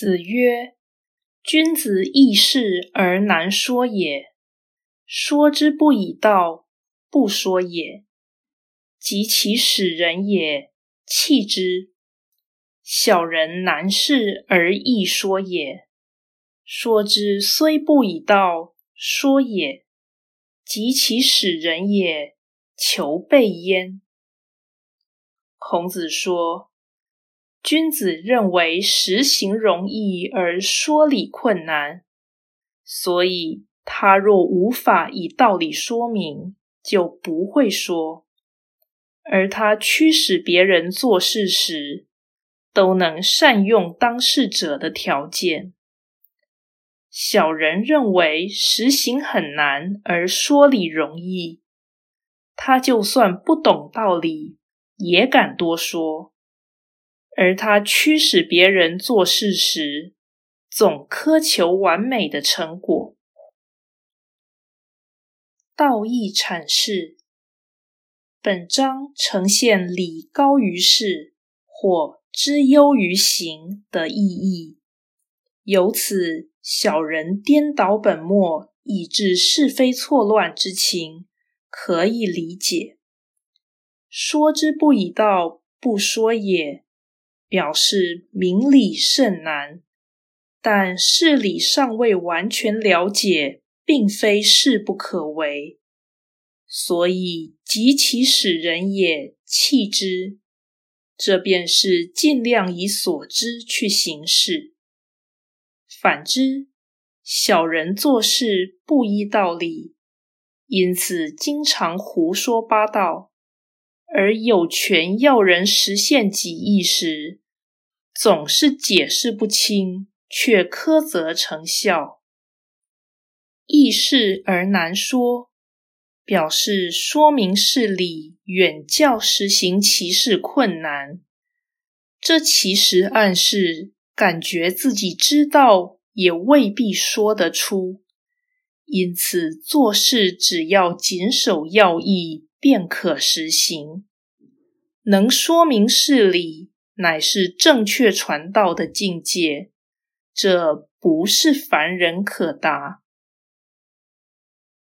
子曰：“君子易事而难说也。说之不以道，不说也；及其使人也，弃之。小人难事而易说也。说之虽不以道，说也；及其使人也，求备焉。”孔子说。君子认为实行容易而说理困难，所以他若无法以道理说明，就不会说；而他驱使别人做事时，都能善用当事者的条件。小人认为实行很难而说理容易，他就算不懂道理，也敢多说。而他驱使别人做事时，总苛求完美的成果。道义阐释，本章呈现礼高于事或知优于行的意义。由此，小人颠倒本末，以致是非错乱之情，可以理解。说之不以道，不说也。表示明理甚难，但事理尚未完全了解，并非事不可为，所以及其使人也弃之，这便是尽量以所知去行事。反之，小人做事不依道理，因此经常胡说八道，而有权要人实现己意时。总是解释不清，却苛责成效，易事而难说，表示说明事理远较实行其事困难。这其实暗示感觉自己知道，也未必说得出。因此做事只要谨守要义，便可实行，能说明事理。乃是正确传道的境界，这不是凡人可达。